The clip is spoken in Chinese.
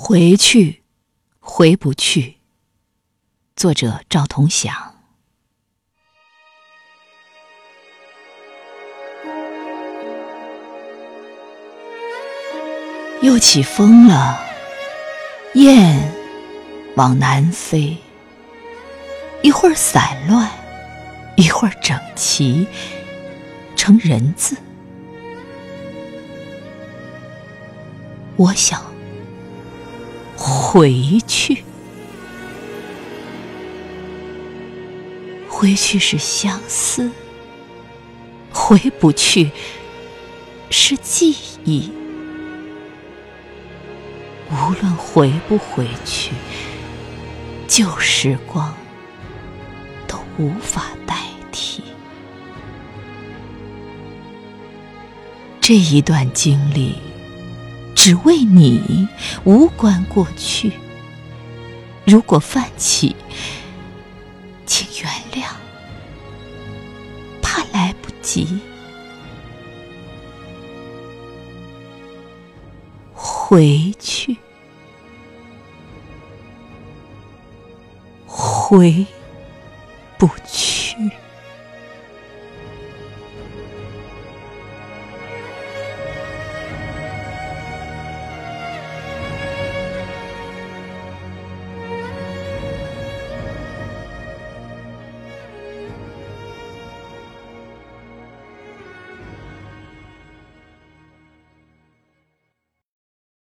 回去，回不去。作者：赵同祥。又起风了，雁往南飞，一会儿散乱，一会儿整齐，成人字。我想回去，回去是相思，回不去是记忆。无论回不回去，旧时光都无法代替。这一段经历。只为你，无关过去。如果泛起，请原谅，怕来不及。回去，回不去。